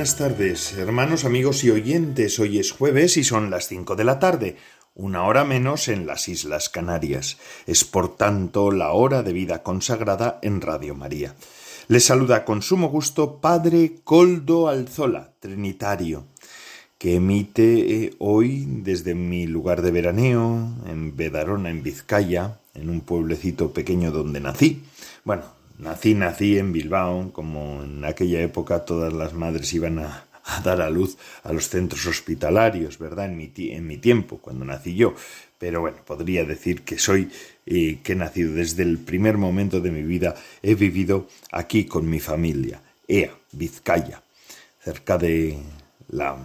Buenas tardes, hermanos, amigos y oyentes. Hoy es jueves y son las cinco de la tarde, una hora menos en las Islas Canarias. Es por tanto la hora de vida consagrada en Radio María. Les saluda con sumo gusto Padre Coldo Alzola, Trinitario, que emite eh, hoy desde mi lugar de veraneo, en Bedarona, en Vizcaya, en un pueblecito pequeño donde nací. Bueno, Nací, nací en Bilbao, como en aquella época todas las madres iban a, dar a luz a los centros hospitalarios, ¿verdad? En mi, en mi tiempo, cuando nací yo. Pero bueno, podría decir que soy, eh, que he nacido desde el primer momento de mi vida, he vivido aquí con mi familia, Ea, Vizcaya, cerca de la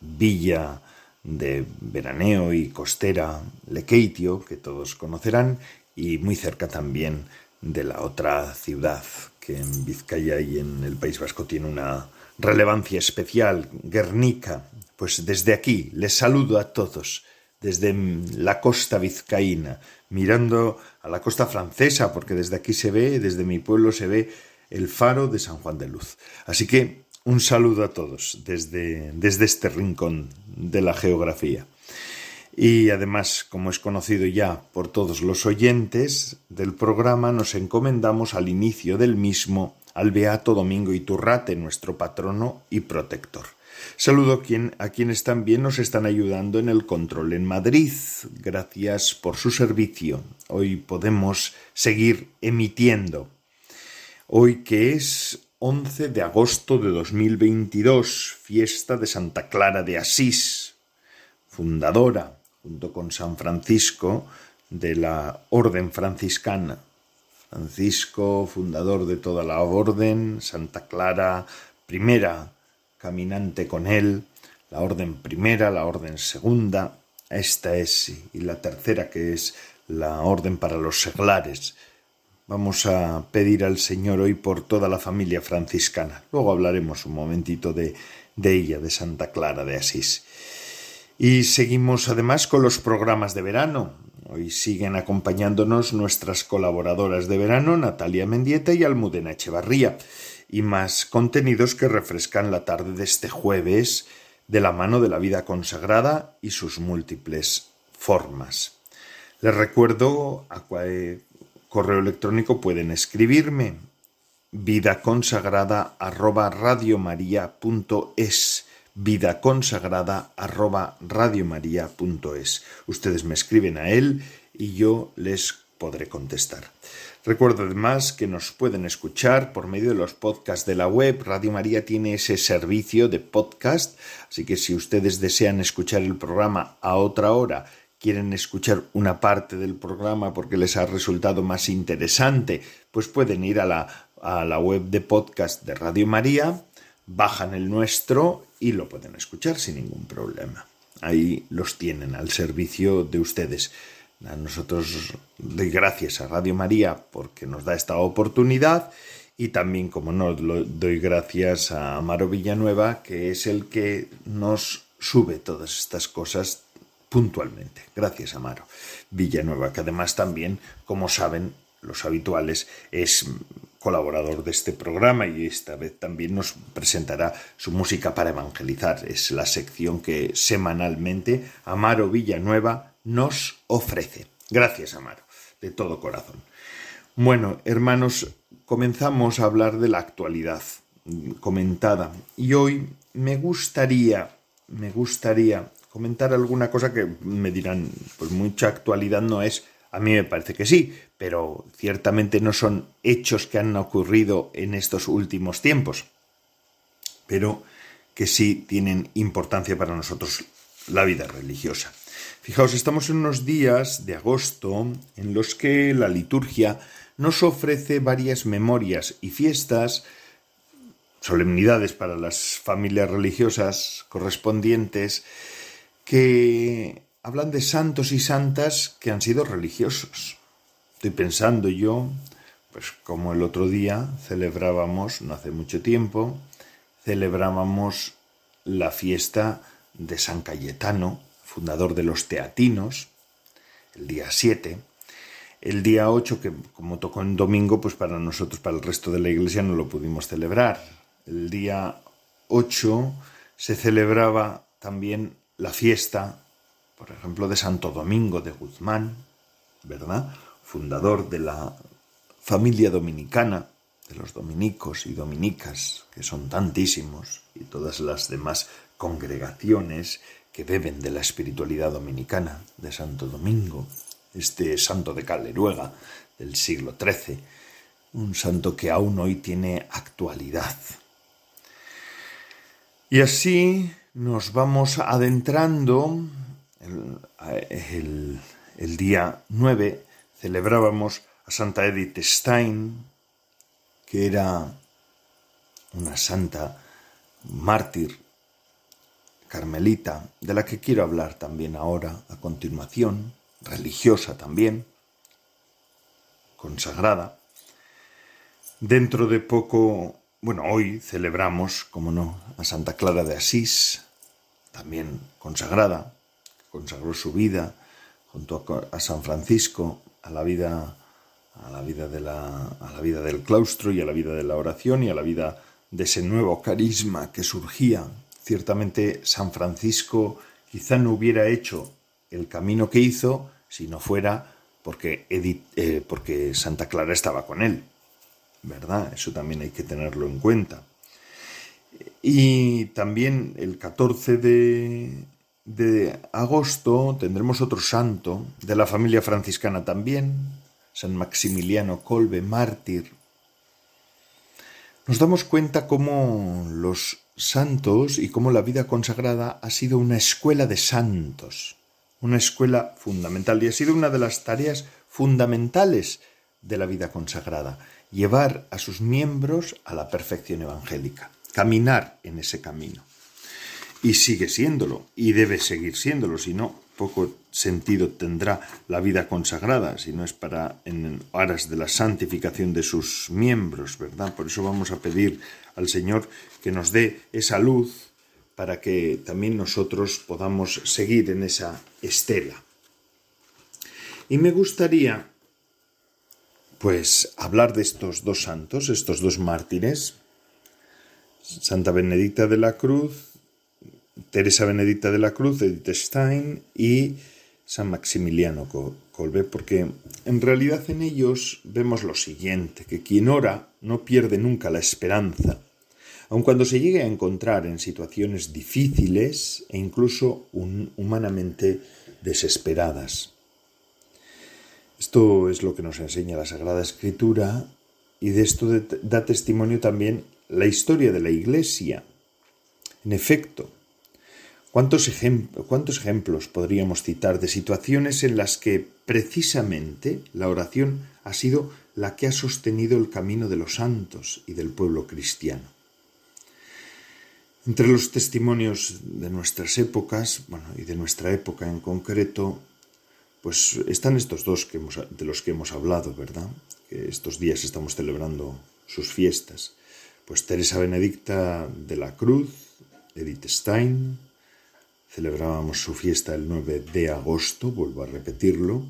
villa de veraneo y costera Lekeitio, que todos conocerán, y muy cerca también de la otra ciudad que en Vizcaya y en el País Vasco tiene una relevancia especial, Guernica. Pues desde aquí les saludo a todos, desde la costa vizcaína, mirando a la costa francesa, porque desde aquí se ve, desde mi pueblo se ve el faro de San Juan de Luz. Así que un saludo a todos desde, desde este rincón de la geografía. Y además, como es conocido ya por todos los oyentes del programa, nos encomendamos al inicio del mismo al Beato Domingo Iturrate, nuestro patrono y protector. Saludo a quienes también nos están ayudando en el control en Madrid. Gracias por su servicio. Hoy podemos seguir emitiendo. Hoy que es 11 de agosto de 2022, fiesta de Santa Clara de Asís, fundadora junto con San Francisco de la Orden franciscana. Francisco, fundador de toda la orden, Santa Clara, primera caminante con él, la orden primera, la orden segunda, esta es, y la tercera que es la orden para los seglares. Vamos a pedir al Señor hoy por toda la familia franciscana. Luego hablaremos un momentito de, de ella, de Santa Clara de Asís. Y seguimos además con los programas de verano. Hoy siguen acompañándonos nuestras colaboradoras de verano, Natalia Mendieta y Almudena Echevarría, y más contenidos que refrescan la tarde de este jueves de la mano de la vida consagrada y sus múltiples formas. Les recuerdo a cuál correo electrónico pueden escribirme vida consagrada consagrada arroba radiomaria.es. Ustedes me escriben a él y yo les podré contestar. Recuerdo además que nos pueden escuchar por medio de los podcasts de la web. Radio María tiene ese servicio de podcast, así que si ustedes desean escuchar el programa a otra hora, quieren escuchar una parte del programa porque les ha resultado más interesante, pues pueden ir a la, a la web de podcast de Radio María, bajan el nuestro y lo pueden escuchar sin ningún problema. Ahí los tienen al servicio de ustedes. A nosotros doy gracias a Radio María porque nos da esta oportunidad y también, como no, doy gracias a Amaro Villanueva, que es el que nos sube todas estas cosas puntualmente. Gracias, Amaro Villanueva, que además también, como saben los habituales, es colaborador de este programa y esta vez también nos presentará su música para evangelizar. Es la sección que semanalmente Amaro Villanueva nos ofrece. Gracias, Amaro, de todo corazón. Bueno, hermanos, comenzamos a hablar de la actualidad comentada y hoy me gustaría, me gustaría comentar alguna cosa que me dirán, pues mucha actualidad no es, a mí me parece que sí, pero ciertamente no son hechos que han ocurrido en estos últimos tiempos, pero que sí tienen importancia para nosotros la vida religiosa. Fijaos, estamos en unos días de agosto en los que la liturgia nos ofrece varias memorias y fiestas, solemnidades para las familias religiosas correspondientes, que hablan de santos y santas que han sido religiosos. Estoy pensando yo, pues como el otro día celebrábamos, no hace mucho tiempo, celebrábamos la fiesta de San Cayetano, fundador de los teatinos, el día 7. El día 8, que como tocó en domingo, pues para nosotros, para el resto de la iglesia, no lo pudimos celebrar. El día 8 se celebraba también la fiesta, por ejemplo, de Santo Domingo de Guzmán, ¿verdad? Fundador de la familia dominicana, de los dominicos y dominicas, que son tantísimos, y todas las demás congregaciones que beben de la espiritualidad dominicana de Santo Domingo, este santo de Caleruega del siglo XIII, un santo que aún hoy tiene actualidad. Y así nos vamos adentrando. El, día 9 celebrábamos a Santa Edith Stein, que era una santa mártir carmelita, de la que quiero hablar también ahora a continuación, religiosa también, consagrada. Dentro de poco, bueno, hoy celebramos, como no, a Santa Clara de Asís, también consagrada, consagró su vida junto a, San Francisco a la vida a la vida de la a la vida del claustro y a la vida de la oración y a la vida de ese nuevo carisma que surgía. Ciertamente San Francisco quizá no hubiera hecho el camino que hizo si no fuera porque, eh, porque Santa Clara estaba con él, ¿verdad? Eso también hay que tenerlo en cuenta. Y también el 14 de, de agosto tendremos otro santo de la familia franciscana también, San Maximiliano Colbe, mártir. Nos damos cuenta cómo los santos y cómo la vida consagrada ha sido una escuela de santos, una escuela fundamental y ha sido una de las tareas fundamentales de la vida consagrada, llevar a sus miembros a la perfección evangélica caminar en ese camino. Y sigue siéndolo, y debe seguir siéndolo, si no, poco sentido tendrá la vida consagrada, si no es para en aras de la santificación de sus miembros, ¿verdad? Por eso vamos a pedir al Señor que nos dé esa luz para que también nosotros podamos seguir en esa estela. Y me gustaría, pues, hablar de estos dos santos, estos dos mártires, Santa Benedicta de la Cruz, Teresa Benedicta de la Cruz, Edith Stein y San Maximiliano Colbe, porque en realidad en ellos vemos lo siguiente, que quien ora no pierde nunca la esperanza, aun cuando se llegue a encontrar en situaciones difíciles e incluso humanamente desesperadas. Esto es lo que nos enseña la Sagrada Escritura y de esto da testimonio también la historia de la Iglesia. En efecto, ¿cuántos, ¿cuántos ejemplos podríamos citar de situaciones en las que precisamente la oración ha sido la que ha sostenido el camino de los santos y del pueblo cristiano? Entre los testimonios de nuestras épocas, y de nuestra época en concreto, pues están estos dos de los que hemos hablado, ¿verdad? Que estos días estamos celebrando sus fiestas pues Teresa Benedicta de la Cruz, Edith Stein, celebrábamos su fiesta el 9 de agosto, vuelvo a repetirlo,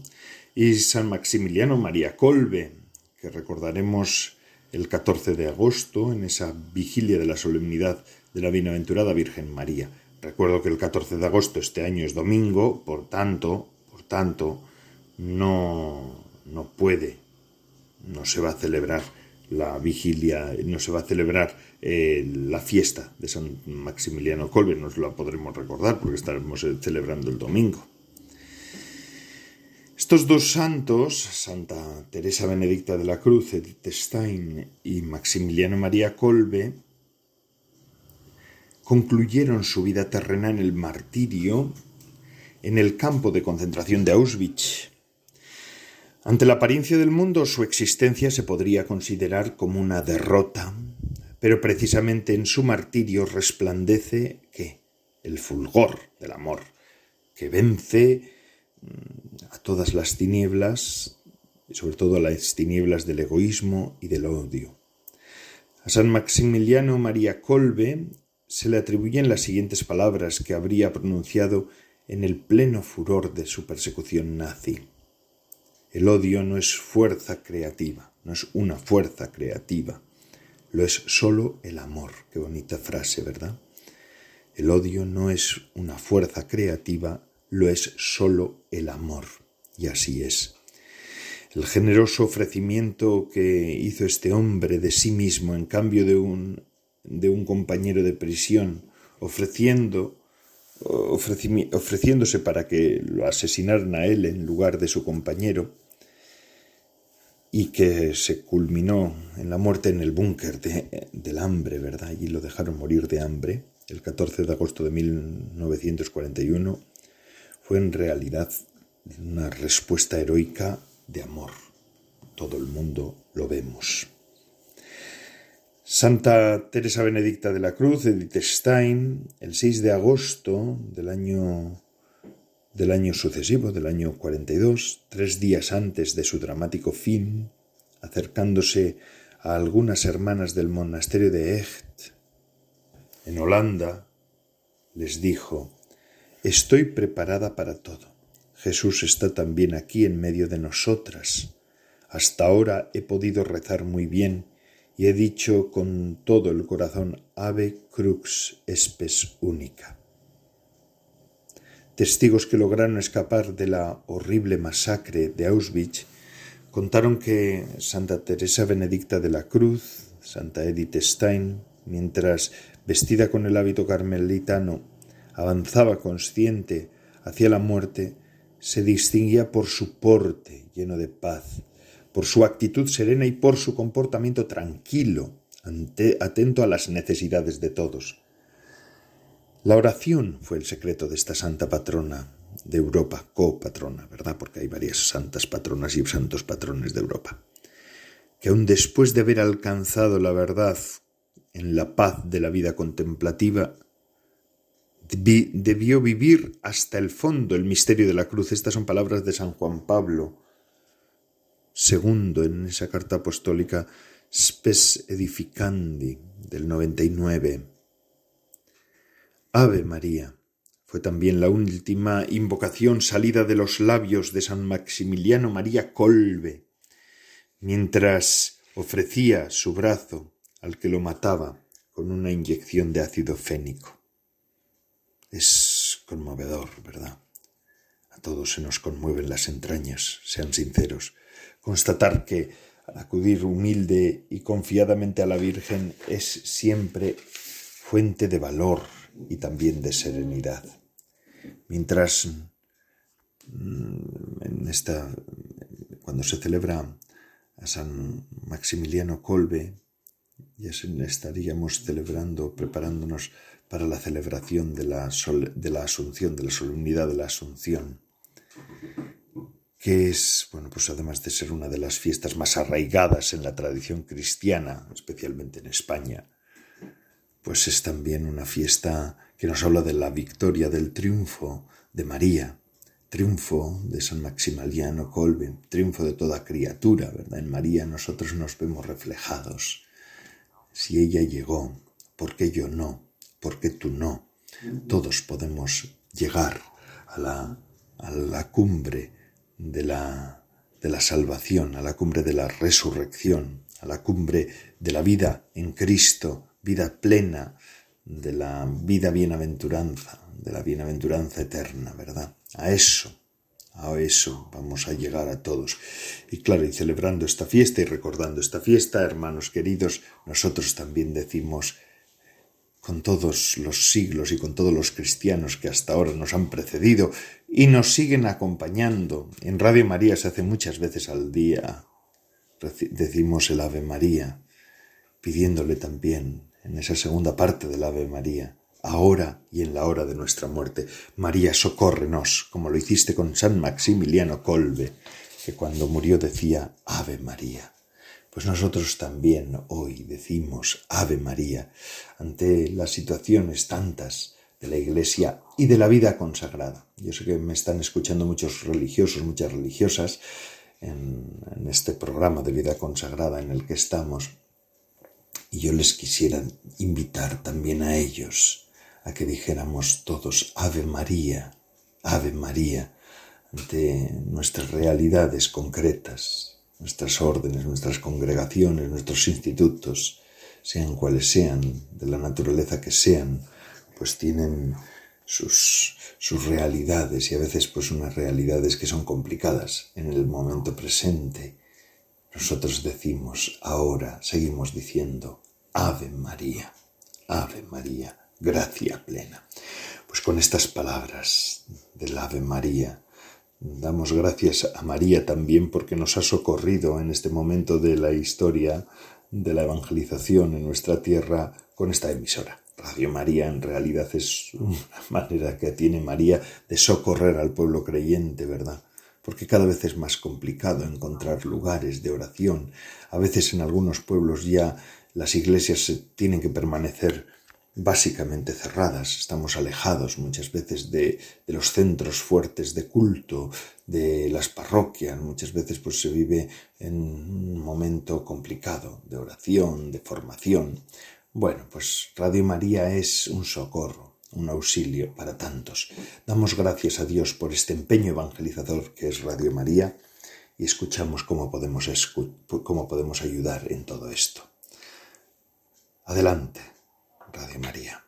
y San Maximiliano María Colbe, que recordaremos el 14 de agosto en esa vigilia de la solemnidad de la Bienaventurada Virgen María. Recuerdo que el 14 de agosto este año es domingo, por tanto, por tanto, no, no puede, no se va a celebrar la vigilia, no se va a celebrar eh, la fiesta de San Maximiliano Colbe, nos la podremos recordar porque estaremos eh, celebrando el domingo. Estos dos santos, Santa Teresa Benedicta de la Cruz, Edith Stein y Maximiliano María Colbe, concluyeron su vida terrena en el martirio en el campo de concentración de Auschwitz. Ante la apariencia del mundo, su existencia se podría considerar como una derrota, pero precisamente en su martirio resplandece ¿qué? el fulgor del amor, que vence mm, a todas las tinieblas, y sobre todo a las tinieblas del egoísmo y del odio. A San Maximiliano María Colbe se le atribuyen las siguientes palabras que habría pronunciado en el pleno furor de su persecución nazi. El odio no es fuerza creativa, no es una fuerza creativa, lo es solo el amor. Qué bonita frase, ¿verdad? El odio no es una fuerza creativa, lo es solo el amor. Y así es. El generoso ofrecimiento que hizo este hombre de sí mismo en cambio de un, de un compañero de prisión, ofreciendo, ofreciéndose para que lo asesinaran a él en lugar de su compañero, y que se culminó en la muerte en el búnker del hambre, ¿verdad? Y lo dejaron morir de hambre el 14 de agosto de 1941, fue en realidad una respuesta heroica de amor. Todo el mundo lo vemos. Santa Teresa Benedicta de la Cruz, Edith Stein, el 6 de agosto del año, del año sucesivo, del año 42, tres días antes de su dramático fin, acercándose a algunas hermanas del monasterio de Echt, en Holanda, les dijo, Estoy preparada para todo. Jesús está también aquí en medio de nosotras. Hasta ahora he podido rezar muy bien y he dicho con todo el corazón Ave Crux Espes Única. Testigos que lograron escapar de la horrible masacre de Auschwitz contaron que Santa Teresa Benedicta de la Cruz, Santa Edith Stein, mientras vestida con el hábito carmelitano, avanzaba consciente hacia la muerte, se distinguía por su porte lleno de paz, por su actitud serena y por su comportamiento tranquilo, atento a las necesidades de todos. La oración fue el secreto de esta santa patrona de Europa, copatrona, ¿verdad? Porque hay varias santas patronas y santos patrones de Europa, que aun después de haber alcanzado la verdad en la paz de la vida contemplativa, debió vivir hasta el fondo el misterio de la cruz. Estas son palabras de San Juan Pablo II en esa carta apostólica Spes Edificandi del 99. Ave María fue también la última invocación salida de los labios de San Maximiliano María Colbe, mientras ofrecía su brazo al que lo mataba con una inyección de ácido fénico. Es conmovedor, ¿verdad? A todos se nos conmueven las entrañas, sean sinceros. Constatar que acudir humilde y confiadamente a la Virgen es siempre fuente de valor y también de serenidad. Mientras mm, en esta cuando se celebra a San Maximiliano Colbe, ya estaríamos celebrando, preparándonos para la celebración de la, de la Asunción, de la solemnidad de la Asunción, que es, bueno, pues además de ser una de las fiestas más arraigadas en la tradición cristiana, especialmente en España, pues es también una fiesta que nos habla de la victoria, del triunfo de María, triunfo de San Maximiliano Colbe, triunfo de toda criatura, ¿verdad? En María nosotros nos vemos reflejados si ella llegó, ¿por qué yo no? ¿Por qué tú no? Todos podemos llegar a la, a la cumbre de la, de la salvación, a la cumbre de la resurrección, a la cumbre de la vida en Cristo, vida plena, de la vida bienaventuranza, de la bienaventuranza eterna, ¿verdad? A eso a eso vamos a llegar a todos. Y claro, y celebrando esta fiesta y recordando esta fiesta, hermanos queridos, nosotros también decimos con todos los siglos y con todos los cristianos que hasta ahora nos han precedido y nos siguen acompañando. En Radio María se hace muchas veces al día. Decimos el Ave María, pidiéndole también en esa segunda parte del Ave María ahora y en la hora de nuestra muerte. María, socórrenos, como lo hiciste con San Maximiliano Colbe, que cuando murió decía Ave María. Pues nosotros también hoy decimos Ave María ante las situaciones tantas de la Iglesia y de la vida consagrada. Yo sé que me están escuchando muchos religiosos, muchas religiosas en, este programa de vida consagrada en el que estamos y yo les quisiera invitar también a ellos a que dijéramos todos Ave María, Ave María, ante nuestras realidades concretas, nuestras órdenes, nuestras congregaciones, nuestros institutos, sean cuales sean, de la naturaleza que sean, pues tienen sus, sus realidades y a veces pues unas realidades que son complicadas en el momento presente. Nosotros decimos ahora, seguimos diciendo, Ave María, Ave María, gracia plena. Pues con estas palabras del Ave María, damos gracias a María también porque nos ha socorrido en este momento de la historia de la evangelización en nuestra tierra con esta emisora. Radio María en realidad es una manera que tiene María de socorrer al pueblo creyente, ¿verdad? Porque cada vez es más complicado encontrar lugares de oración. A veces en algunos pueblos ya las iglesias tienen que permanecer básicamente cerradas, estamos alejados muchas veces de, los centros fuertes de culto, de las parroquias, muchas veces pues se vive en un momento complicado de oración, de formación. Bueno, pues Radio María es un socorro, un auxilio para tantos. Damos gracias a Dios por este empeño evangelizador que es Radio María y escuchamos cómo podemos, cómo podemos ayudar en todo esto. Adelante, Radio María.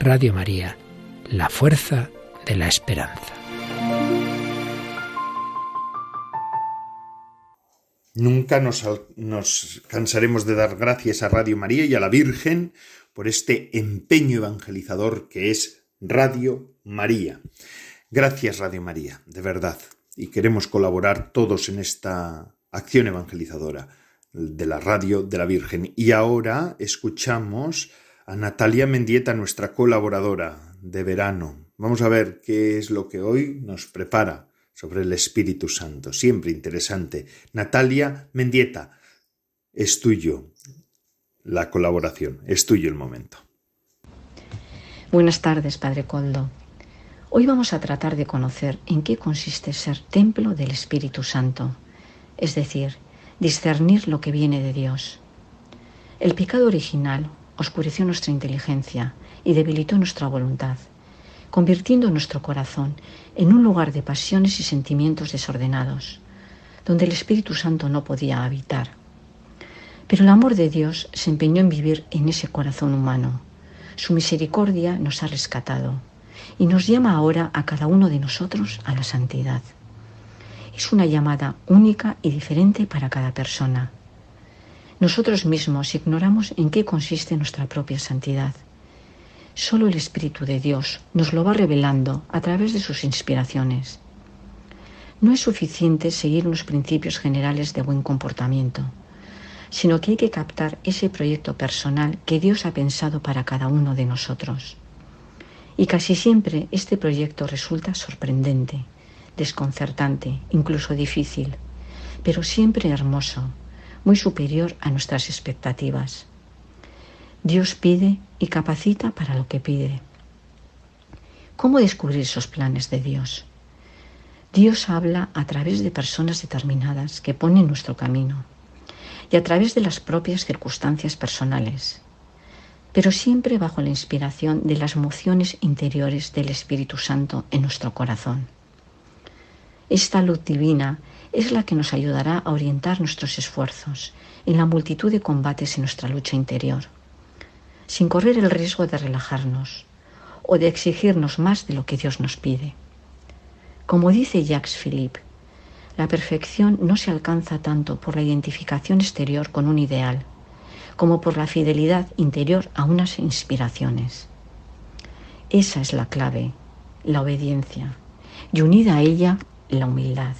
Radio María, la fuerza de la esperanza. Nunca nos, cansaremos de dar gracias a Radio María y a la Virgen por este empeño evangelizador que es Radio María. Gracias Radio María, de verdad. Y queremos colaborar todos en esta acción evangelizadora de la radio de la Virgen. Y ahora escuchamos a Natalia Mendieta, nuestra colaboradora de verano. Vamos a ver qué es lo que hoy nos prepara sobre el Espíritu Santo. Siempre interesante. Natalia Mendieta, es tuyo la colaboración, es tuyo el momento. Buenas tardes, Padre Coldo. Hoy vamos a tratar de conocer en qué consiste ser templo del Espíritu Santo, es decir, discernir lo que viene de Dios. El pecado original oscureció nuestra inteligencia y debilitó nuestra voluntad, convirtiendo nuestro corazón en un lugar de pasiones y sentimientos desordenados. donde el Espíritu Santo no podía habitar. Pero el amor de Dios se empeñó en vivir en ese corazón humano. Su misericordia nos ha rescatado y nos llama ahora a cada uno de nosotros a la santidad. Es una llamada única y diferente para cada persona. Nosotros mismos ignoramos en qué consiste nuestra propia santidad. Solo el Espíritu de Dios nos lo va revelando a través de sus inspiraciones. No es suficiente seguir unos principios generales de buen comportamiento, sino que hay que captar ese proyecto personal que Dios ha pensado para cada uno de nosotros. Y casi siempre este proyecto resulta sorprendente, desconcertante, incluso difícil, pero siempre hermoso, muy superior a nuestras expectativas. Dios pide y capacita para lo que pide. ¿Cómo descubrir esos planes de Dios? Dios habla a través de personas determinadas que ponen nuestro camino y a través de las propias circunstancias personales pero siempre bajo la inspiración de las emociones interiores del Espíritu Santo en nuestro corazón. Esta luz divina es la que nos ayudará a orientar nuestros esfuerzos en la multitud de combates en nuestra lucha interior, sin correr el riesgo de relajarnos o de exigirnos más de lo que Dios nos pide. Como dice Jacques Philippe, la perfección no se alcanza tanto por la identificación exterior con un ideal, como por la fidelidad interior a unas inspiraciones. Esa es la clave, la obediencia, y unida a ella la humildad.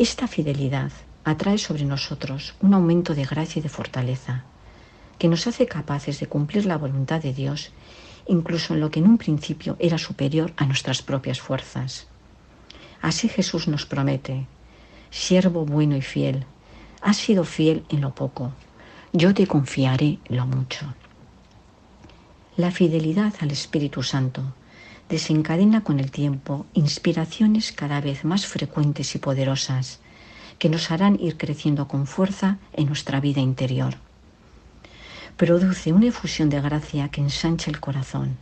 Esta fidelidad atrae sobre nosotros un aumento de gracia y de fortaleza, que nos hace capaces de cumplir la voluntad de Dios, incluso en lo que en un principio era superior a nuestras propias fuerzas. Así Jesús nos promete, siervo bueno y fiel, has sido fiel en lo poco, yo te confiaré lo mucho. La fidelidad al Espíritu Santo desencadena con el tiempo inspiraciones cada vez más frecuentes y poderosas que nos harán ir creciendo con fuerza en nuestra vida interior. Produce una efusión de gracia que ensancha el corazón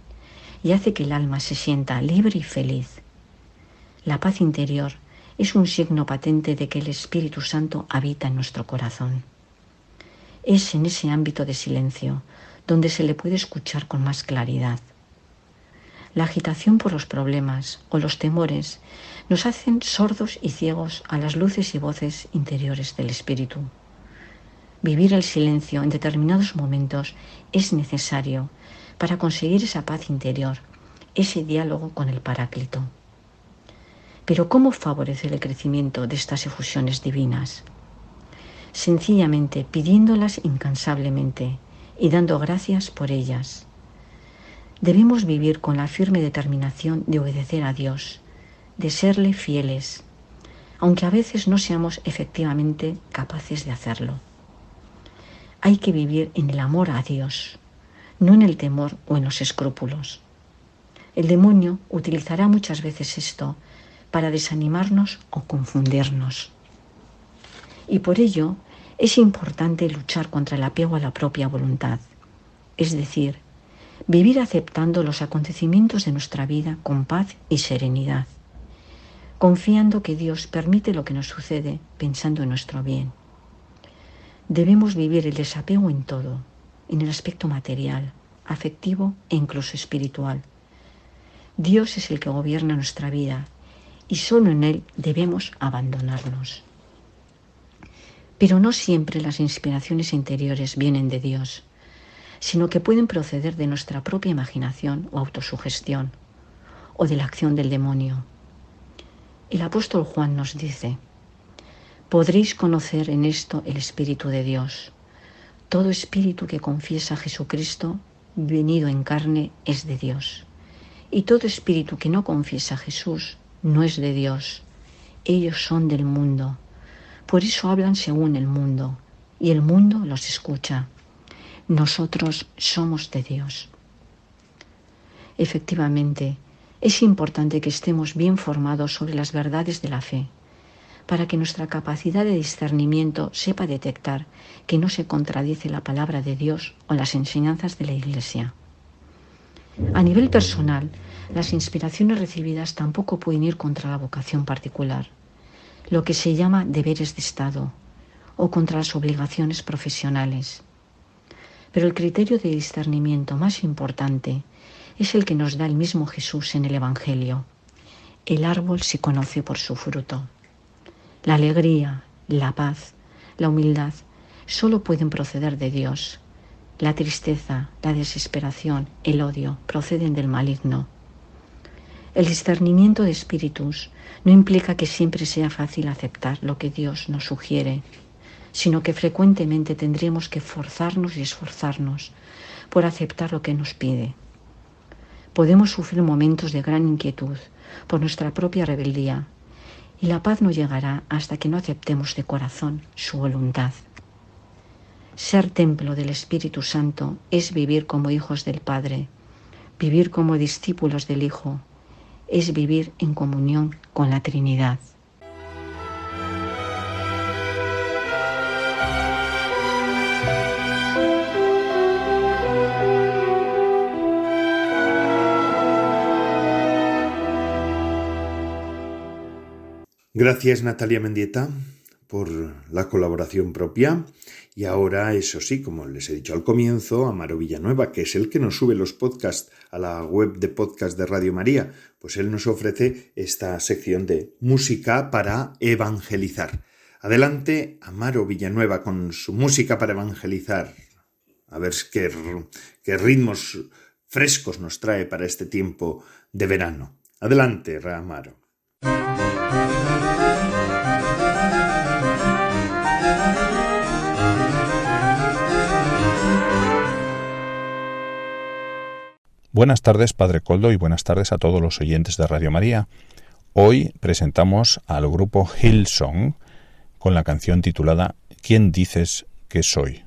y hace que el alma se sienta libre y feliz. La paz interior es un signo patente de que el Espíritu Santo habita en nuestro corazón. Es en ese ámbito de silencio donde se le puede escuchar con más claridad. La agitación por los problemas o los temores nos hacen sordos y ciegos a las luces y voces interiores del espíritu. Vivir el silencio en determinados momentos es necesario para conseguir esa paz interior, ese diálogo con el Paráclito. Pero ¿cómo favorece el crecimiento de estas efusiones divinas? sencillamente pidiéndolas incansablemente y dando gracias por ellas. Debemos vivir con la firme determinación de obedecer a Dios, de serle fieles, aunque a veces no seamos efectivamente capaces de hacerlo. Hay que vivir en el amor a Dios, no en el temor o en los escrúpulos. El demonio utilizará muchas veces esto para desanimarnos o confundirnos. Y por ello es importante luchar contra el apego a la propia voluntad, es decir, vivir aceptando los acontecimientos de nuestra vida con paz y serenidad, confiando que Dios permite lo que nos sucede pensando en nuestro bien. Debemos vivir el desapego en todo, en el aspecto material, afectivo e incluso espiritual. Dios es el que gobierna nuestra vida y solo en Él debemos abandonarnos. Pero no siempre las inspiraciones interiores vienen de Dios, sino que pueden proceder de nuestra propia imaginación o autosugestión, o de la acción del demonio. El apóstol Juan nos dice, podréis conocer en esto el Espíritu de Dios. Todo espíritu que confiesa a Jesucristo venido en carne es de Dios. Y todo espíritu que no confiesa a Jesús no es de Dios. Ellos son del mundo por eso hablan según el mundo y el mundo los escucha. Nosotros somos de Dios. Efectivamente, es importante que estemos bien formados sobre las verdades de la fe, para que nuestra capacidad de discernimiento sepa detectar que no se contradice la palabra de Dios o las enseñanzas de la Iglesia. A nivel personal, las inspiraciones recibidas tampoco pueden ir contra la vocación particular lo que se llama deberes de Estado o contra las obligaciones profesionales. Pero el criterio de discernimiento más importante es el que nos da el mismo Jesús en el Evangelio. El árbol se conoce por su fruto. La alegría, la paz, la humildad solo pueden proceder de Dios. La tristeza, la desesperación, el odio proceden del maligno. El discernimiento de espíritus no implica que siempre sea fácil aceptar lo que Dios nos sugiere, sino que frecuentemente tendremos que forzarnos y esforzarnos por aceptar lo que nos pide. Podemos sufrir momentos de gran inquietud por nuestra propia rebeldía y la paz no llegará hasta que no aceptemos de corazón su voluntad. Ser templo del Espíritu Santo es vivir como hijos del Padre, vivir como discípulos del Hijo, es vivir en comunión con la Trinidad. Gracias Natalia Mendieta por la colaboración propia. Y ahora, eso sí, como les he dicho al comienzo, Amaro Villanueva, que es el que nos sube los podcasts a la web de podcast de Radio María, pues él nos ofrece esta sección de música para evangelizar. Adelante, Amaro Villanueva con su música para evangelizar. A ver qué, qué ritmos frescos nos trae para este tiempo de verano. Adelante, Amaro. Buenas tardes, Padre Coldo, y buenas tardes a todos los oyentes de Radio María. Hoy presentamos al grupo Hillsong con la canción titulada ¿Quién dices que soy?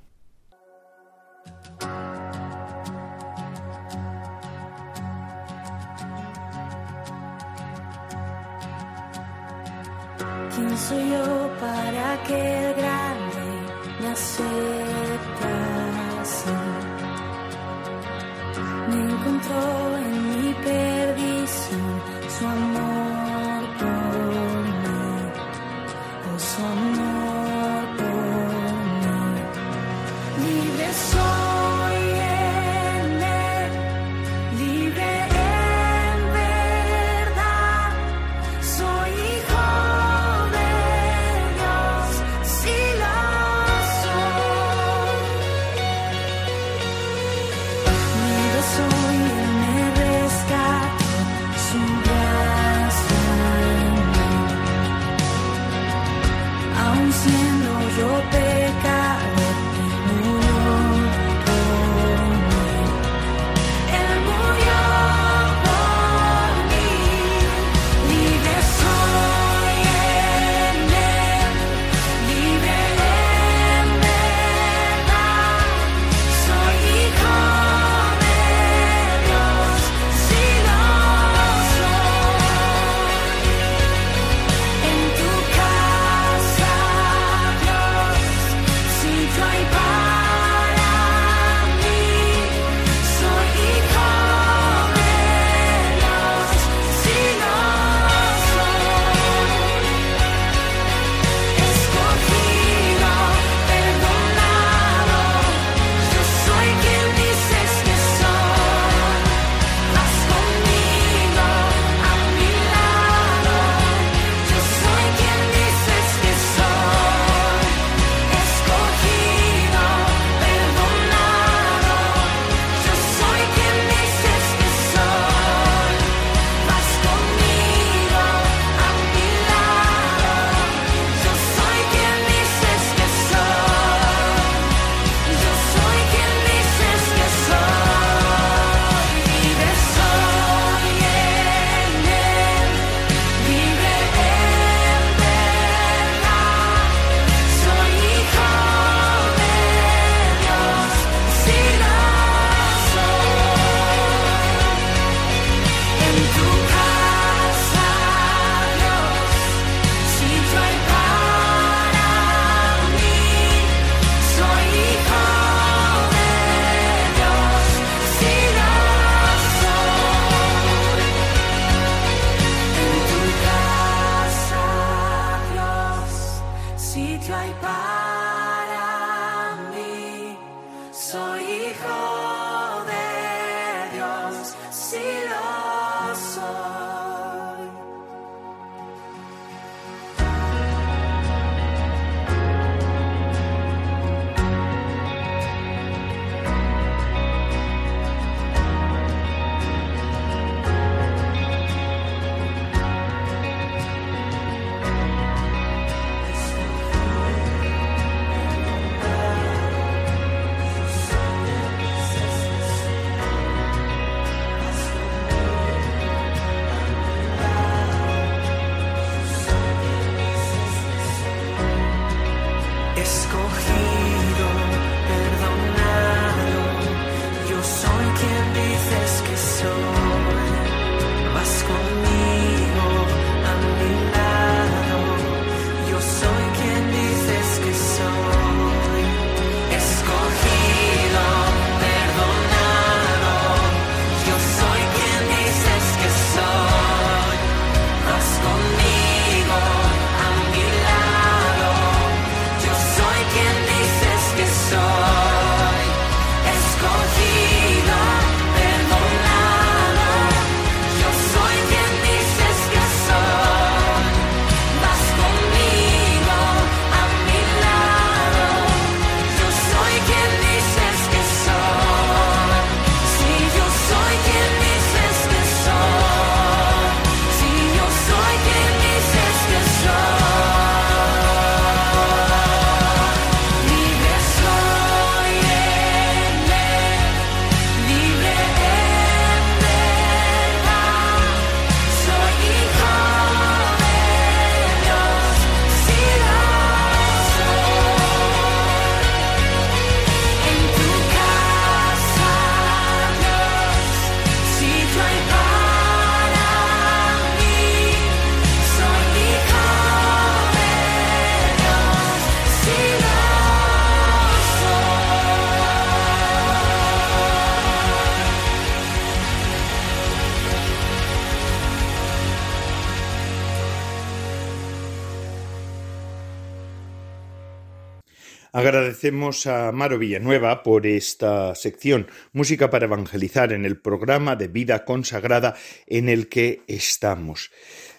Agradecemos a Maro Villanueva por esta sección, Música para Evangelizar, en el programa de vida consagrada en el que estamos.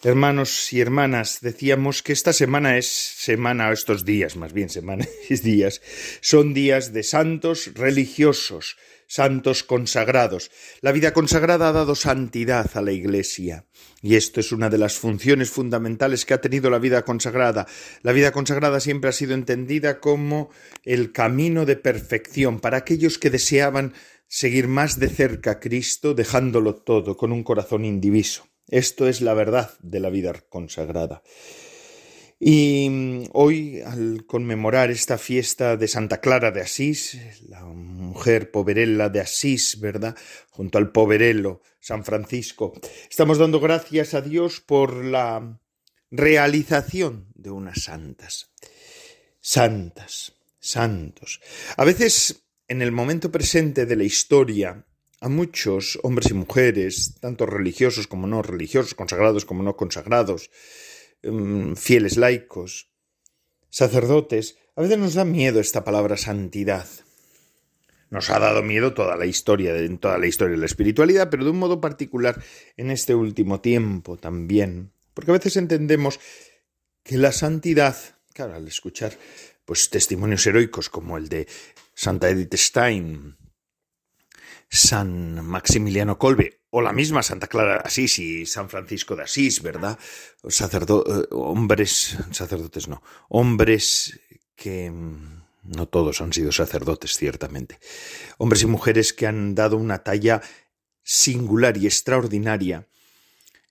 Hermanos y hermanas, decíamos que esta semana es semana, estos días, más bien semanas y días, son días de santos religiosos, santos consagrados. La vida consagrada ha dado santidad a la Iglesia. Y esto es una de las funciones fundamentales que ha tenido la vida consagrada. La vida consagrada siempre ha sido entendida como el camino de perfección para aquellos que deseaban seguir más de cerca a Cristo, dejándolo todo con un corazón indiviso. Esto es la verdad de la vida consagrada. Y mm, hoy, al conmemorar esta fiesta de Santa Clara de Asís, la mujer poverella de Asís, ¿verdad? Junto al poverello San Francisco, estamos dando gracias a Dios por la realización de unas santas. Santas, santos. A veces, en el momento presente de la historia, a muchos hombres y mujeres, tanto religiosos como no religiosos, consagrados como no consagrados, Em, fieles laicos, sacerdotes, a veces nos da miedo esta palabra santidad. Nos ha dado miedo toda la historia, en toda la historia de la espiritualidad, pero de un modo particular en este último tiempo también. Porque a veces entendemos que la santidad, claro, al escuchar pues testimonios heroicos como el de Santa Edith Stein, San Maximiliano Colbe o la misma Santa Clara Asís y San Francisco de Asís, ¿verdad? Sacerdotes, eh, hombres, sacerdotes no, hombres que mm, no todos han sido sacerdotes, ciertamente, hombres y mujeres que han dado una talla singular y extraordinaria,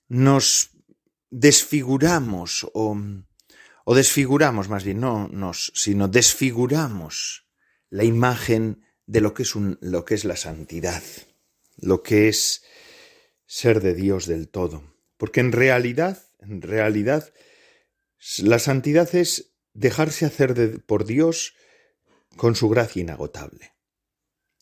nos desfiguramos o, o desfiguramos más bien, no nos, sino desfiguramos la imagen de lo que es, un, lo que es la santidad, lo que es ser de Dios del todo. Porque en realidad, en realidad, la santidad es dejarse hacer por Dios con su gracia inagotable.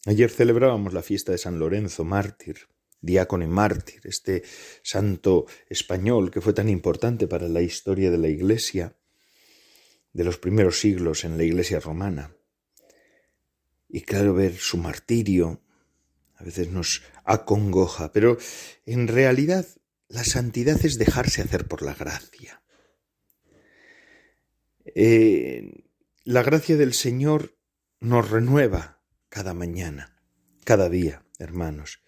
Ayer celebrábamos la fiesta de San Lorenzo, mártir, diácono y mártir, este santo español que fue tan importante para la historia de la Iglesia, de los primeros siglos en la Iglesia romana. Y claro, ver su martirio, a veces nos acongoja, pero en realidad la santidad es dejarse hacer por la gracia. Eh, la gracia del Señor nos renueva cada mañana, cada día, hermanos.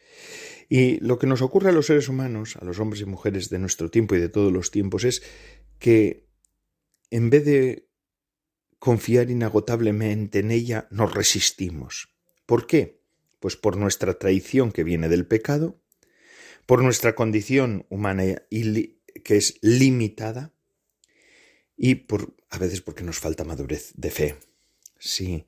Y lo que nos ocurre a los seres humanos, a los hombres y mujeres de nuestro tiempo y de todos los tiempos, es que en vez de confiar inagotablemente en ella, nos resistimos. ¿Por qué? Pues por nuestra traición que viene del pecado, por nuestra condición humana que es limitada y por a veces porque nos falta madurez de fe. Sí.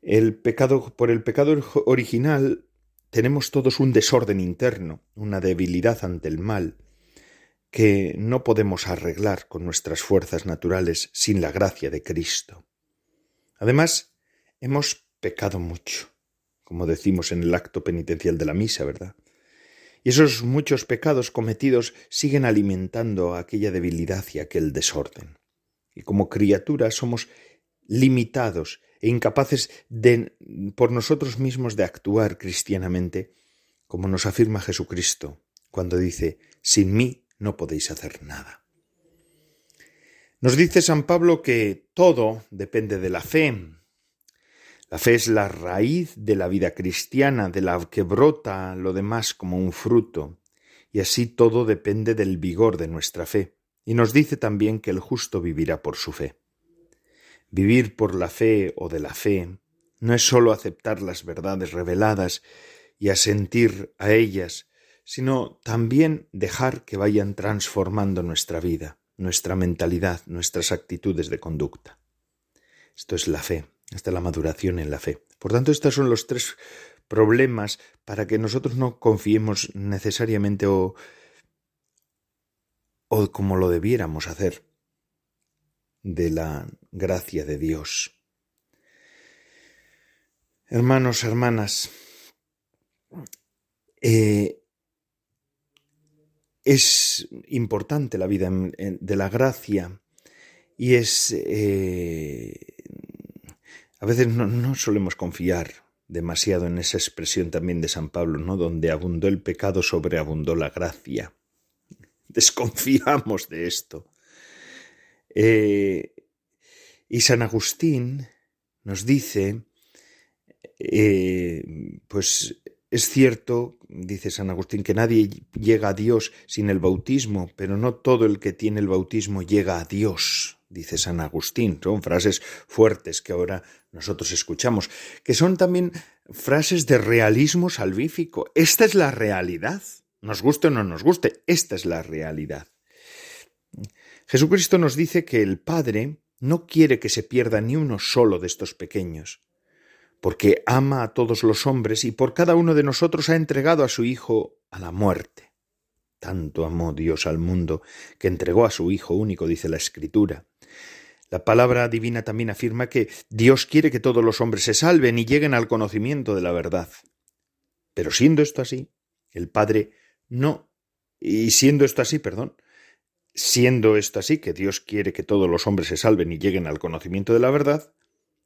El pecado por el pecado original tenemos todos un desorden interno, una debilidad ante el mal, que no podemos arreglar con nuestras fuerzas naturales sin la gracia de Cristo. Además, hemos pecado mucho, como decimos en el acto penitencial de la misa, ¿verdad? Y esos muchos pecados cometidos siguen alimentando aquella debilidad y aquel desorden. Y como criaturas somos limitados e incapaces de por nosotros mismos de actuar cristianamente, como nos afirma Jesucristo cuando dice, sin mí no podéis hacer nada. Nos dice San Pablo que todo depende de la fe, la fe es la raíz de la vida cristiana, de la que brota lo demás como un fruto, y así todo depende del vigor de nuestra fe. Y nos dice también que el justo vivirá por su fe. Vivir por la fe o de la fe no es sólo aceptar las verdades reveladas y asentir a ellas, sino también dejar que vayan transformando nuestra vida, nuestra mentalidad, nuestras actitudes de conducta. Esto es la fe hasta la maduración en la fe. Por tanto, estos son los tres problemas para que nosotros no confiemos necesariamente o, o como lo debiéramos hacer de la gracia de Dios. Hermanos, hermanas, eh, es importante la vida de la gracia y es eh, a veces no, solemos confiar demasiado en esa expresión también de San Pablo, ¿no? Donde abundó el pecado, sobreabundó la gracia. Desconfiamos de esto. Eh, y San Agustín nos dice, eh, pues es cierto, dice San Agustín, que nadie llega a Dios sin el bautismo, pero no todo el que tiene el bautismo llega a Dios dice San Agustín. Son frases fuertes que ahora nosotros escuchamos, que son también frases de realismo salvífico. Esta es la realidad. Nos guste o no nos guste, esta es la realidad. Jesucristo nos dice que el Padre no quiere que se pierda ni uno solo de estos pequeños, porque ama a todos los hombres y por cada uno de nosotros ha entregado a su Hijo a la muerte. Tanto amó Dios al mundo que entregó a su Hijo único, dice la Escritura. La palabra divina también afirma que Dios quiere que todos los hombres se salven y lleguen al conocimiento de la verdad. Pero siendo esto así, el Padre no, y siendo esto así, perdón, siendo esto así, que Dios quiere que todos los hombres se salven y lleguen al conocimiento de la verdad,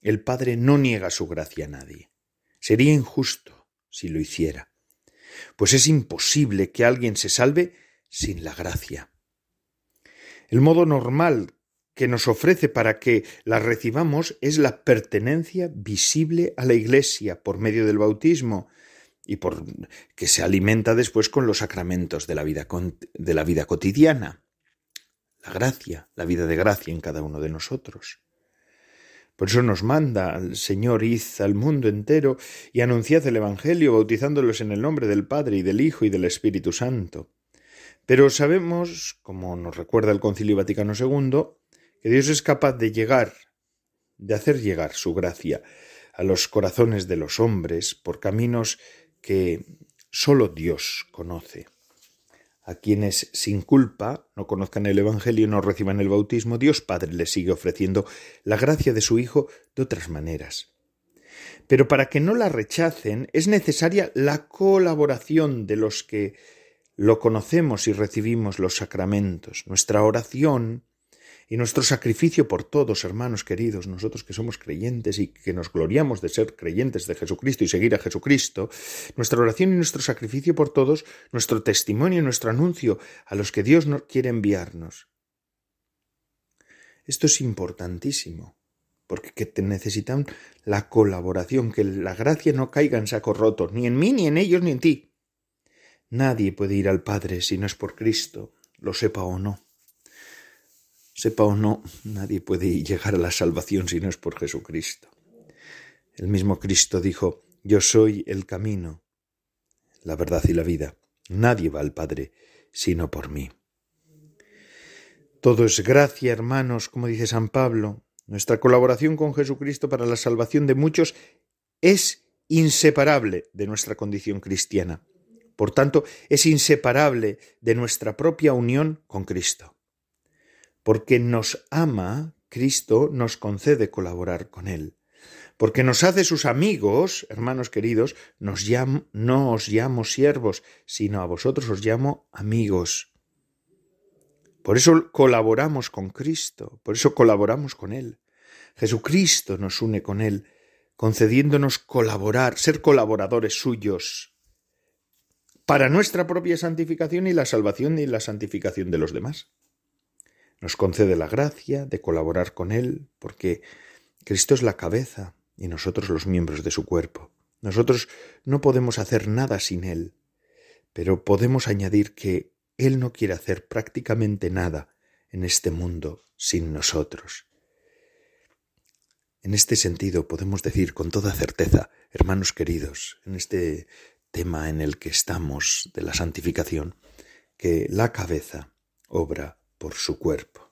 el Padre no niega su gracia a nadie. Sería injusto si lo hiciera pues es imposible que alguien se salve sin la gracia. El modo normal que nos ofrece para que la recibamos es la pertenencia visible a la Iglesia por medio del bautismo y por que se alimenta después con los sacramentos de la vida, de la vida cotidiana. La gracia, la vida de gracia en cada uno de nosotros. Por eso nos manda al Señor, id al mundo entero y anunciad el Evangelio, bautizándolos en el nombre del Padre y del Hijo y del Espíritu Santo. Pero sabemos, como nos recuerda el Concilio Vaticano II, que Dios es capaz de llegar, de hacer llegar su gracia a los corazones de los hombres por caminos que sólo Dios conoce a quienes sin culpa no conozcan el Evangelio y no reciban el bautismo, Dios Padre les sigue ofreciendo la gracia de su Hijo de otras maneras. Pero para que no la rechacen es necesaria la colaboración de los que lo conocemos y recibimos los sacramentos, nuestra oración, y nuestro sacrificio por todos, hermanos queridos, nosotros que somos creyentes y que nos gloriamos de ser creyentes de Jesucristo y seguir a Jesucristo, nuestra oración y nuestro sacrificio por todos, nuestro testimonio y nuestro anuncio a los que Dios nos quiere enviarnos. Esto es importantísimo, porque necesitan la colaboración, que la gracia no caiga en saco roto, ni en mí, ni en ellos, ni en ti. Nadie puede ir al Padre si no es por Cristo, lo sepa o no. Sepa o no, nadie puede llegar a la salvación si no es por Jesucristo. El mismo Cristo dijo, Yo soy el camino, la verdad y la vida. Nadie va al Padre sino por mí. Todo es gracia, hermanos, como dice San Pablo. Nuestra colaboración con Jesucristo para la salvación de muchos es inseparable de nuestra condición cristiana. Por tanto, es inseparable de nuestra propia unión con Cristo. Porque nos ama, Cristo nos concede colaborar con Él. Porque nos hace sus amigos, hermanos queridos, nos no os llamo siervos, sino a vosotros os llamo amigos. Por eso colaboramos con Cristo, por eso colaboramos con Él. Jesucristo nos une con Él, concediéndonos colaborar, ser colaboradores suyos para nuestra propia santificación y la salvación y la santificación de los demás. Nos concede la gracia de colaborar con Él, porque Cristo es la cabeza y nosotros los miembros de su cuerpo. Nosotros no podemos hacer nada sin Él, pero podemos añadir que Él no quiere hacer prácticamente nada en este mundo sin nosotros. En este sentido podemos decir con toda certeza, hermanos queridos, en este tema en el que estamos de la santificación, que la cabeza obra por su cuerpo.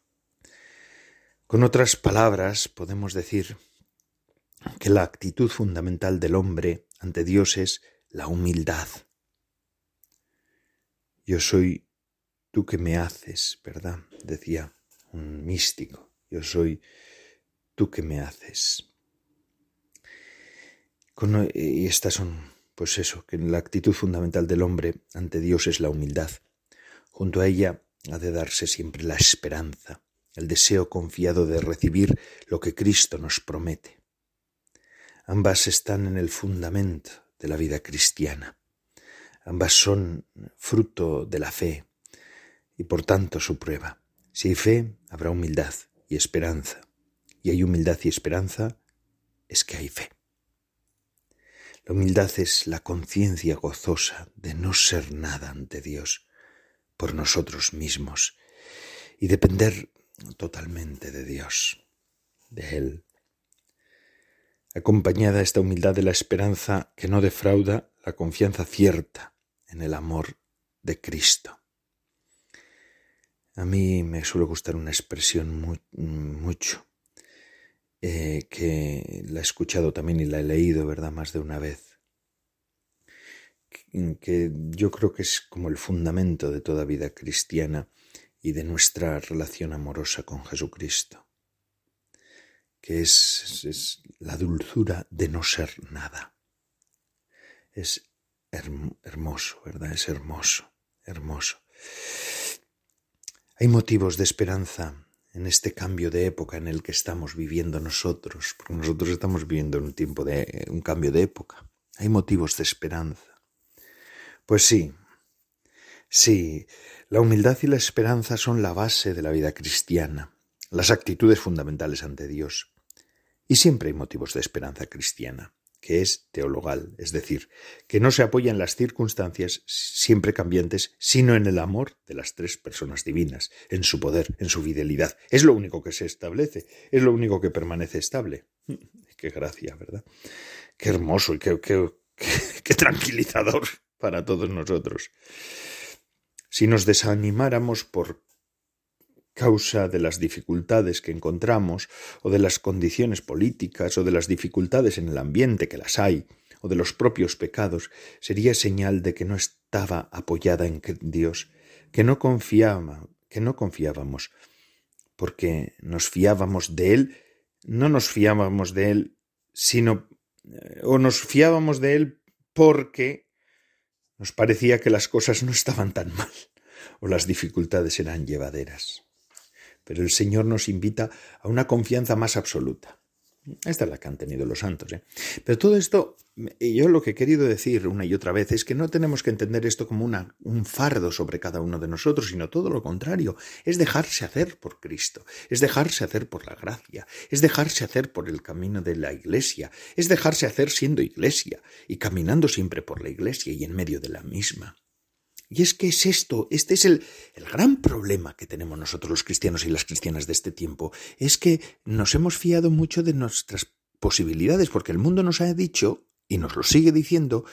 Con otras palabras, podemos decir que la actitud fundamental del hombre ante Dios es la humildad. Yo soy tú que me haces, ¿verdad? Decía un místico. Yo soy tú que me haces. y estas son, pues eso, que la actitud fundamental del hombre ante Dios es la humildad. Junto a ella ha de darse siempre la esperanza, el deseo confiado de recibir lo que Cristo nos promete. Ambas están en el fundamento de la vida cristiana. Ambas son fruto de la fe y por tanto su prueba. Si hay fe, habrá humildad y esperanza y hay humildad y esperanza, es que hay fe. La humildad es la conciencia gozosa de no ser nada ante Dios por nosotros mismos y depender totalmente de Dios, de Él. Acompañada esta humildad de la esperanza que no defrauda la confianza cierta en el amor de Cristo. A mí me suele gustar una expresión mucho eh, que la he escuchado también y la he leído, ¿verdad?, más de una vez, que yo creo que es como el fundamento de toda vida cristiana y de nuestra relación amorosa con Jesucristo, que es, la dulzura de no ser nada. Es hermoso, ¿verdad? Es hermoso, hermoso. Hay motivos de esperanza en este cambio de época en el que estamos viviendo nosotros, porque nosotros estamos viviendo en un tiempo de un cambio de época. Hay motivos de esperanza. Pues sí, sí, la humildad y la esperanza son la base de la vida cristiana, las actitudes fundamentales ante Dios. Y siempre hay motivos de esperanza cristiana que es teologal, es decir, que no se apoya en las circunstancias siempre cambiantes, sino en el amor de las tres personas divinas, en su poder, en su fidelidad. Es lo único que se establece, es lo único que permanece estable. Qué gracia, ¿verdad? Qué hermoso y qué, qué, qué, tranquilizador para todos nosotros. Si nos desanimáramos por causa de las dificultades que encontramos, o de las condiciones políticas, o de las dificultades en el ambiente que las hay, o de los propios pecados, sería señal de que no estaba apoyada en Dios, que no confiaba, que no confiábamos, porque nos fiábamos de Él, no nos fiábamos de Él, sino eh, o nos fiábamos de Él porque nos parecía que las cosas no estaban tan mal, o las dificultades eran llevaderas pero el Señor nos invita a una confianza más absoluta. Esta es la que han tenido los santos. ¿eh? Pero todo esto, yo lo que he querido decir una y otra vez es que no tenemos que entender esto como una, un fardo sobre cada uno de nosotros, sino todo lo contrario. Es dejarse hacer por Cristo, es dejarse hacer por la gracia, es dejarse hacer por el camino de la iglesia, es dejarse hacer siendo iglesia y caminando siempre por la iglesia y en medio de la misma. Y es que es esto, este es el, el, gran problema que tenemos nosotros los cristianos y las cristianas de este tiempo, es que nos hemos fiado mucho de nuestras posibilidades, porque el mundo nos ha dicho, y nos lo sigue diciendo,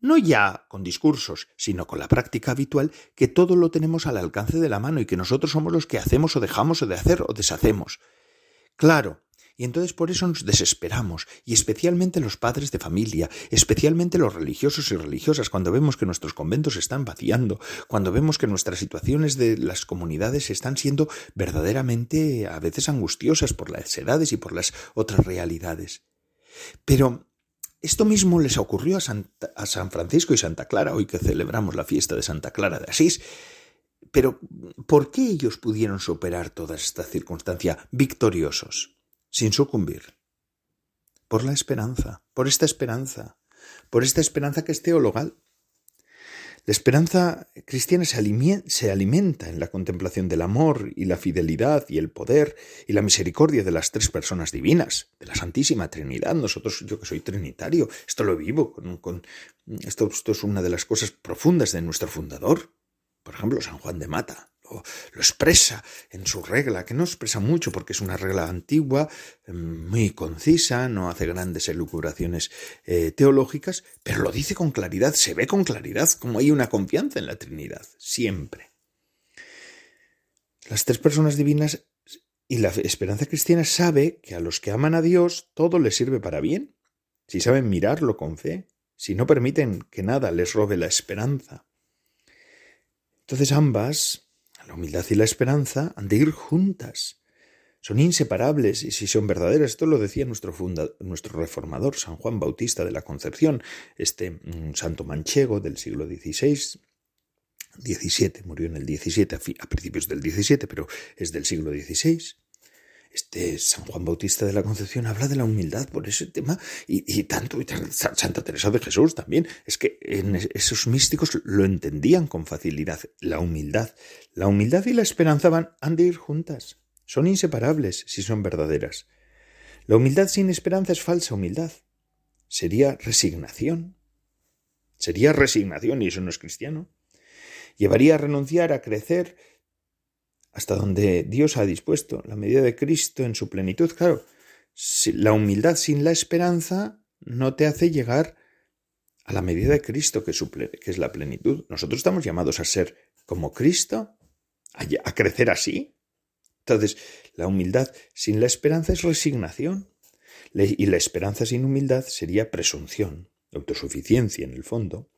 no ya con discursos, sino con la práctica habitual, que todo lo tenemos al alcance de la mano y que nosotros somos los que hacemos o dejamos o de hacer o deshacemos. Claro, Y entonces por eso nos desesperamos, y especialmente los padres de familia, especialmente los religiosos y religiosas, cuando vemos que nuestros conventos se están vaciando, cuando vemos que nuestras situaciones de las comunidades están siendo verdaderamente a veces angustiosas por las edades y por las otras realidades. Pero esto mismo les ocurrió a, San Francisco y Santa Clara, hoy que celebramos la fiesta de Santa Clara de Asís, pero ¿por qué ellos pudieron superar toda esta circunstancia victoriosos? sin sucumbir. Por la esperanza, por esta esperanza, por esta esperanza que es teologal. La esperanza cristiana se, alimenta en la contemplación del amor y la fidelidad y el poder y la misericordia de las tres personas divinas, de la Santísima Trinidad. Nosotros, yo que soy trinitario, esto lo vivo, con, esto, esto es una de las cosas profundas de nuestro fundador. Por ejemplo, San Juan de Mata lo, expresa en su regla, que no expresa mucho porque es una regla antigua, em, muy concisa, no hace grandes elucubraciones eh, teológicas, pero lo dice con claridad, se ve con claridad como hay una confianza en la Trinidad, siempre. Las tres personas divinas y la esperanza cristiana sabe que a los que aman a Dios todo les sirve para bien, si saben mirarlo con fe, si no permiten que nada les robe la esperanza. Entonces ambas la humildad y la esperanza han de ir juntas. Son inseparables y si son verdaderas, esto lo decía nuestro, nuestro reformador, San Juan Bautista de la Concepción, este mm, santo manchego del siglo XVI, 17, murió en el 17, a, principios del 17, pero es del siglo XVI. Este San Juan Bautista de la Concepción habla de la humildad por ese tema y, tanto y Santa Teresa de Jesús también. Es que en esos místicos lo entendían con facilidad. La humildad, la humildad y la esperanza van, han de ir juntas. Son inseparables si son verdaderas. La humildad sin esperanza es falsa humildad. Sería resignación. Sería resignación y eso no es cristiano. Llevaría a renunciar a crecer hasta donde Dios ha dispuesto, la medida de Cristo en su plenitud. Claro, la humildad sin la esperanza no te hace llegar a la medida de Cristo, que, es la plenitud. Nosotros estamos llamados a ser como Cristo, a, crecer así. Entonces, la humildad sin la esperanza es resignación. Y la esperanza sin humildad sería presunción, autosuficiencia en el fondo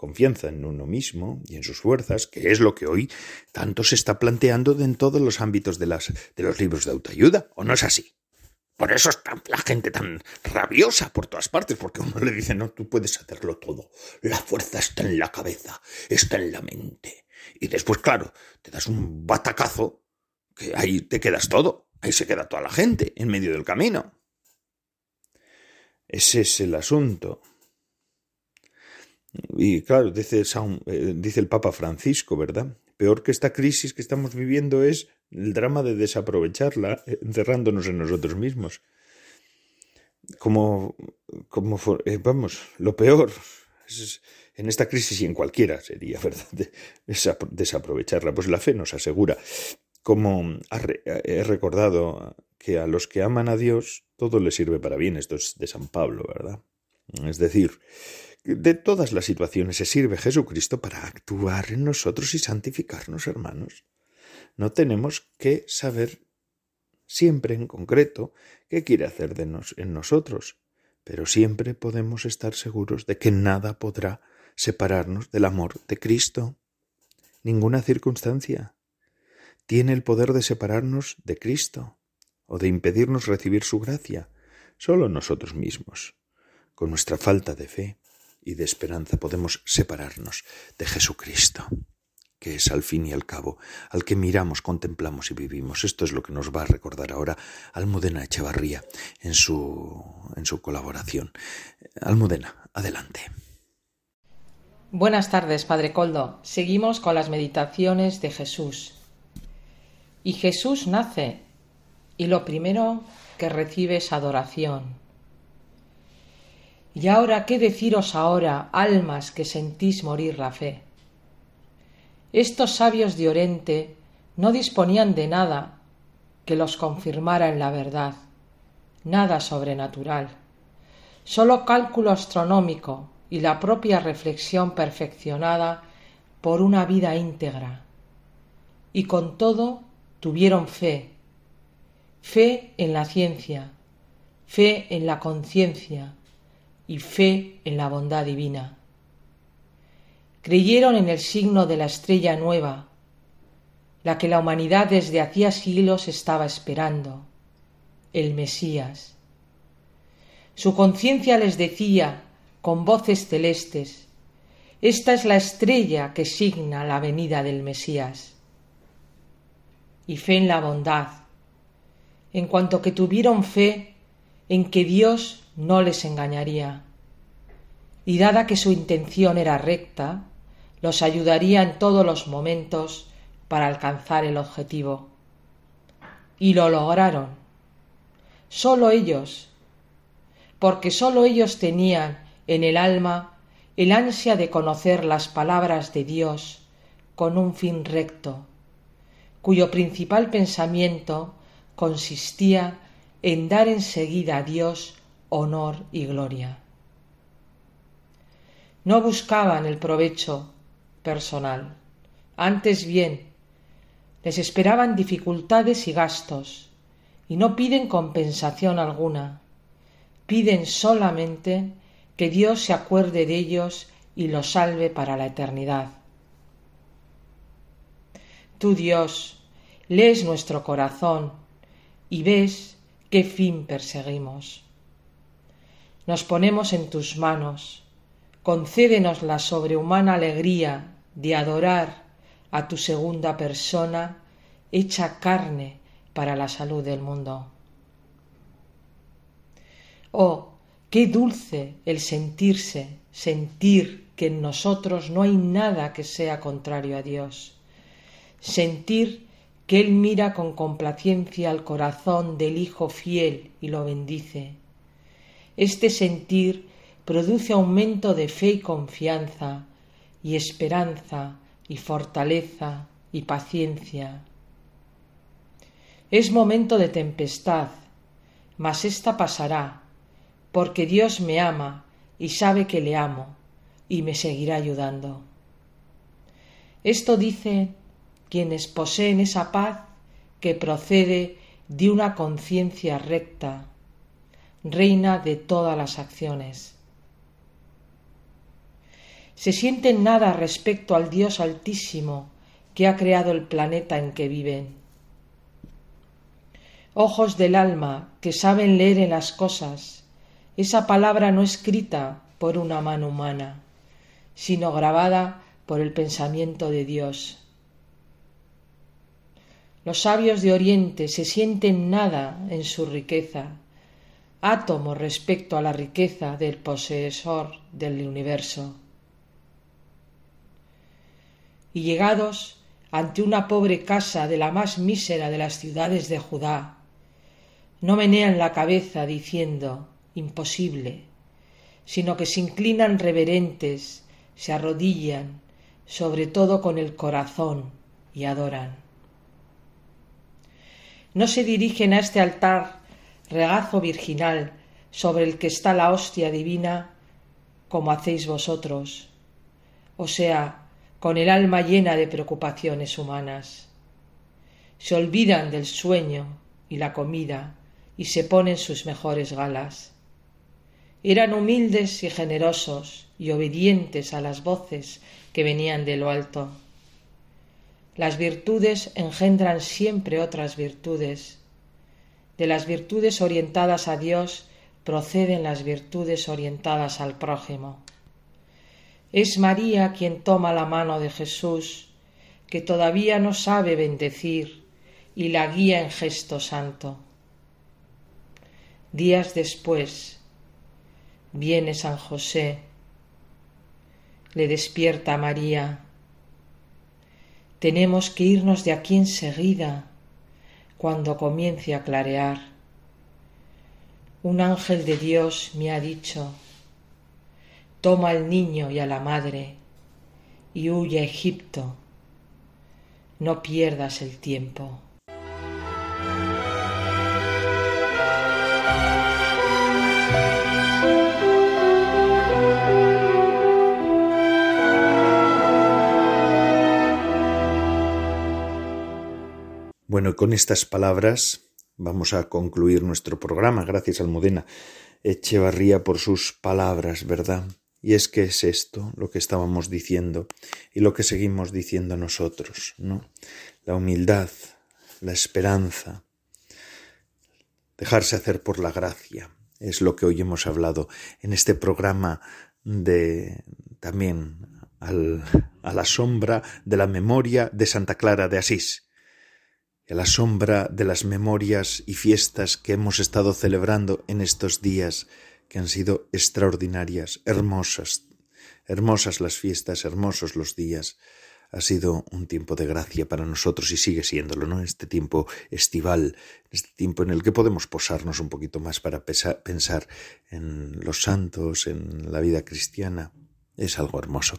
confianza en uno mismo y en sus fuerzas, que es lo que hoy tanto se está planteando en todos los ámbitos de, las, de los libros de autoayuda, ¿o no es así? Por eso está la gente tan rabiosa por todas partes, porque uno le dice, no, tú puedes hacerlo todo. La fuerza está en la cabeza, está en la mente. Y después, claro, te das un batacazo, que ahí te quedas todo, ahí se queda toda la gente, en medio del camino. Ese es el asunto. Y claro, dice, eh, dice el Papa Francisco, ¿verdad? Peor que esta crisis que estamos viviendo es el drama de desaprovecharla, eh, encerrándonos en nosotros mismos. Como, como eh, vamos, lo peor es, en esta crisis y en cualquiera sería, ¿verdad? desaprovecharla. Pues la fe nos asegura, como he recordado, que a los que aman a Dios todo les sirve para bien. Esto es de San Pablo, ¿verdad? Es decir, de todas las situaciones se sirve Jesucristo para actuar en nosotros y santificarnos, hermanos. No tenemos que saber siempre en concreto qué quiere hacer de en nosotros, pero siempre podemos estar seguros de que nada podrá separarnos del amor de Cristo. Ninguna circunstancia tiene el poder de separarnos de Cristo o de impedirnos recibir su gracia, solo nosotros mismos, con nuestra falta de fe y de esperanza podemos separarnos de Jesucristo, que es al fin y al cabo al que miramos, contemplamos y vivimos. Esto es lo que nos va a recordar ahora Almudena Echevarría en su, en su colaboración. Almudena, adelante. Buenas tardes, Padre Coldo. Seguimos con las meditaciones de Jesús. Y Jesús nace y lo primero que recibe es adoración. Y ahora, ¿qué deciros ahora, almas que sentís morir la fe? Estos sabios de Oriente no disponían de nada que los confirmara en la verdad, nada sobrenatural, sólo cálculo astronómico y la propia reflexión perfeccionada por una vida íntegra. Y con todo tuvieron fe, fe en la ciencia, fe en la conciencia y fe en la bondad divina. Creyeron en el signo de la estrella nueva, la que la humanidad desde hacía siglos estaba esperando, el Mesías. Su conciencia les decía con voces celestes, esta es la estrella que signa la venida del Mesías. Y fe en la bondad, en cuanto que tuvieron fe en que Dios no les engañaría. Y dada que su intención era recta, los ayudaría en todos los momentos para alcanzar el objetivo. Y lo lograron. Sólo ellos, porque sólo ellos tenían en el alma el ansia de conocer las palabras de Dios con un fin recto, cuyo principal pensamiento consistía en dar enseguida a Dios honor y gloria. No buscaban el provecho personal, antes bien, les esperaban dificultades y gastos, y no piden compensación alguna, piden solamente que Dios se acuerde de ellos y los salve para la eternidad. Tú, Dios, lees nuestro corazón y ves qué fin perseguimos. Nos ponemos en tus manos, concédenos la sobrehumana alegría de adorar a tu segunda persona hecha carne para la salud del mundo. Oh, qué dulce el sentirse, sentir que en nosotros no hay nada que sea contrario a Dios, sentir que Él mira con complacencia al corazón del Hijo fiel y lo bendice. Este sentir produce aumento de fe y confianza, y esperanza, y fortaleza, y paciencia. Es momento de tempestad, mas ésta pasará, porque Dios me ama y sabe que le amo, y me seguirá ayudando. Esto dice quienes poseen esa paz que procede de una conciencia recta, reina de todas las acciones. Se sienten nada respecto al Dios Altísimo que ha creado el planeta en que viven. Ojos del alma que saben leer en las cosas esa palabra no escrita por una mano humana, sino grabada por el pensamiento de Dios los sabios de Oriente se sienten nada en su riqueza, átomo respecto a la riqueza del poseedor del universo. Y llegados ante una pobre casa de la más mísera de las ciudades de Judá, no menean la cabeza diciendo imposible, sino que se inclinan reverentes, se arrodillan, sobre todo con el corazón, y adoran no se dirigen a este altar regazo virginal sobre el que está la hostia divina como hacéis vosotros, o sea, con el alma llena de preocupaciones humanas. Se olvidan del sueño y la comida y se ponen sus mejores galas. Eran humildes y generosos y obedientes a las voces que venían de lo alto. Las virtudes engendran siempre otras virtudes. De las virtudes orientadas a Dios proceden las virtudes orientadas al prójimo. Es María quien toma la mano de Jesús, que todavía no sabe bendecir, y la guía en gesto santo. Días después, viene San José, le despierta María, tenemos que irnos de aquí enseguida, cuando comience a clarear. Un ángel de Dios me ha dicho, toma al niño y a la madre y huye a Egipto. No pierdas el tiempo. Bueno, con estas palabras vamos a concluir nuestro programa. Gracias, Almudena Echevarría, por sus palabras, ¿verdad? Y es que es esto lo que estábamos diciendo y lo que seguimos diciendo nosotros, ¿no? La humildad, la esperanza, dejarse hacer por la gracia, es lo que hoy hemos hablado en este programa de también a la sombra de la memoria de Santa Clara de Asís, a la sombra de las memorias y fiestas que hemos estado celebrando en estos días que han sido extraordinarias, hermosas, hermosas las fiestas, hermosos los días. Ha sido un tiempo de gracia para nosotros y sigue siéndolo, ¿no? Este tiempo estival, este tiempo en el que podemos posarnos un poquito más para pensar en los santos, en la vida cristiana. Es algo hermoso.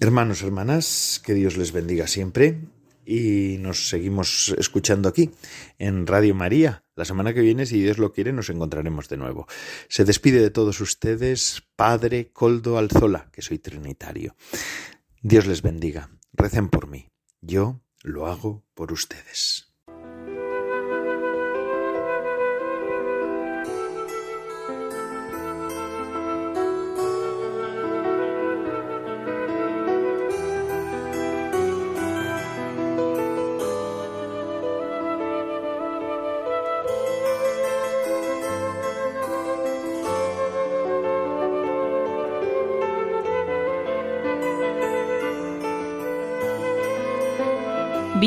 Hermanos, hermanas, que Dios les bendiga siempre y nos seguimos escuchando aquí en Radio María. La semana que viene, si Dios lo quiere, nos encontraremos de nuevo. Se despide de todos ustedes Padre Coldo Alzola, que soy trinitario. Dios les bendiga. Recen por mí. Yo lo hago por ustedes.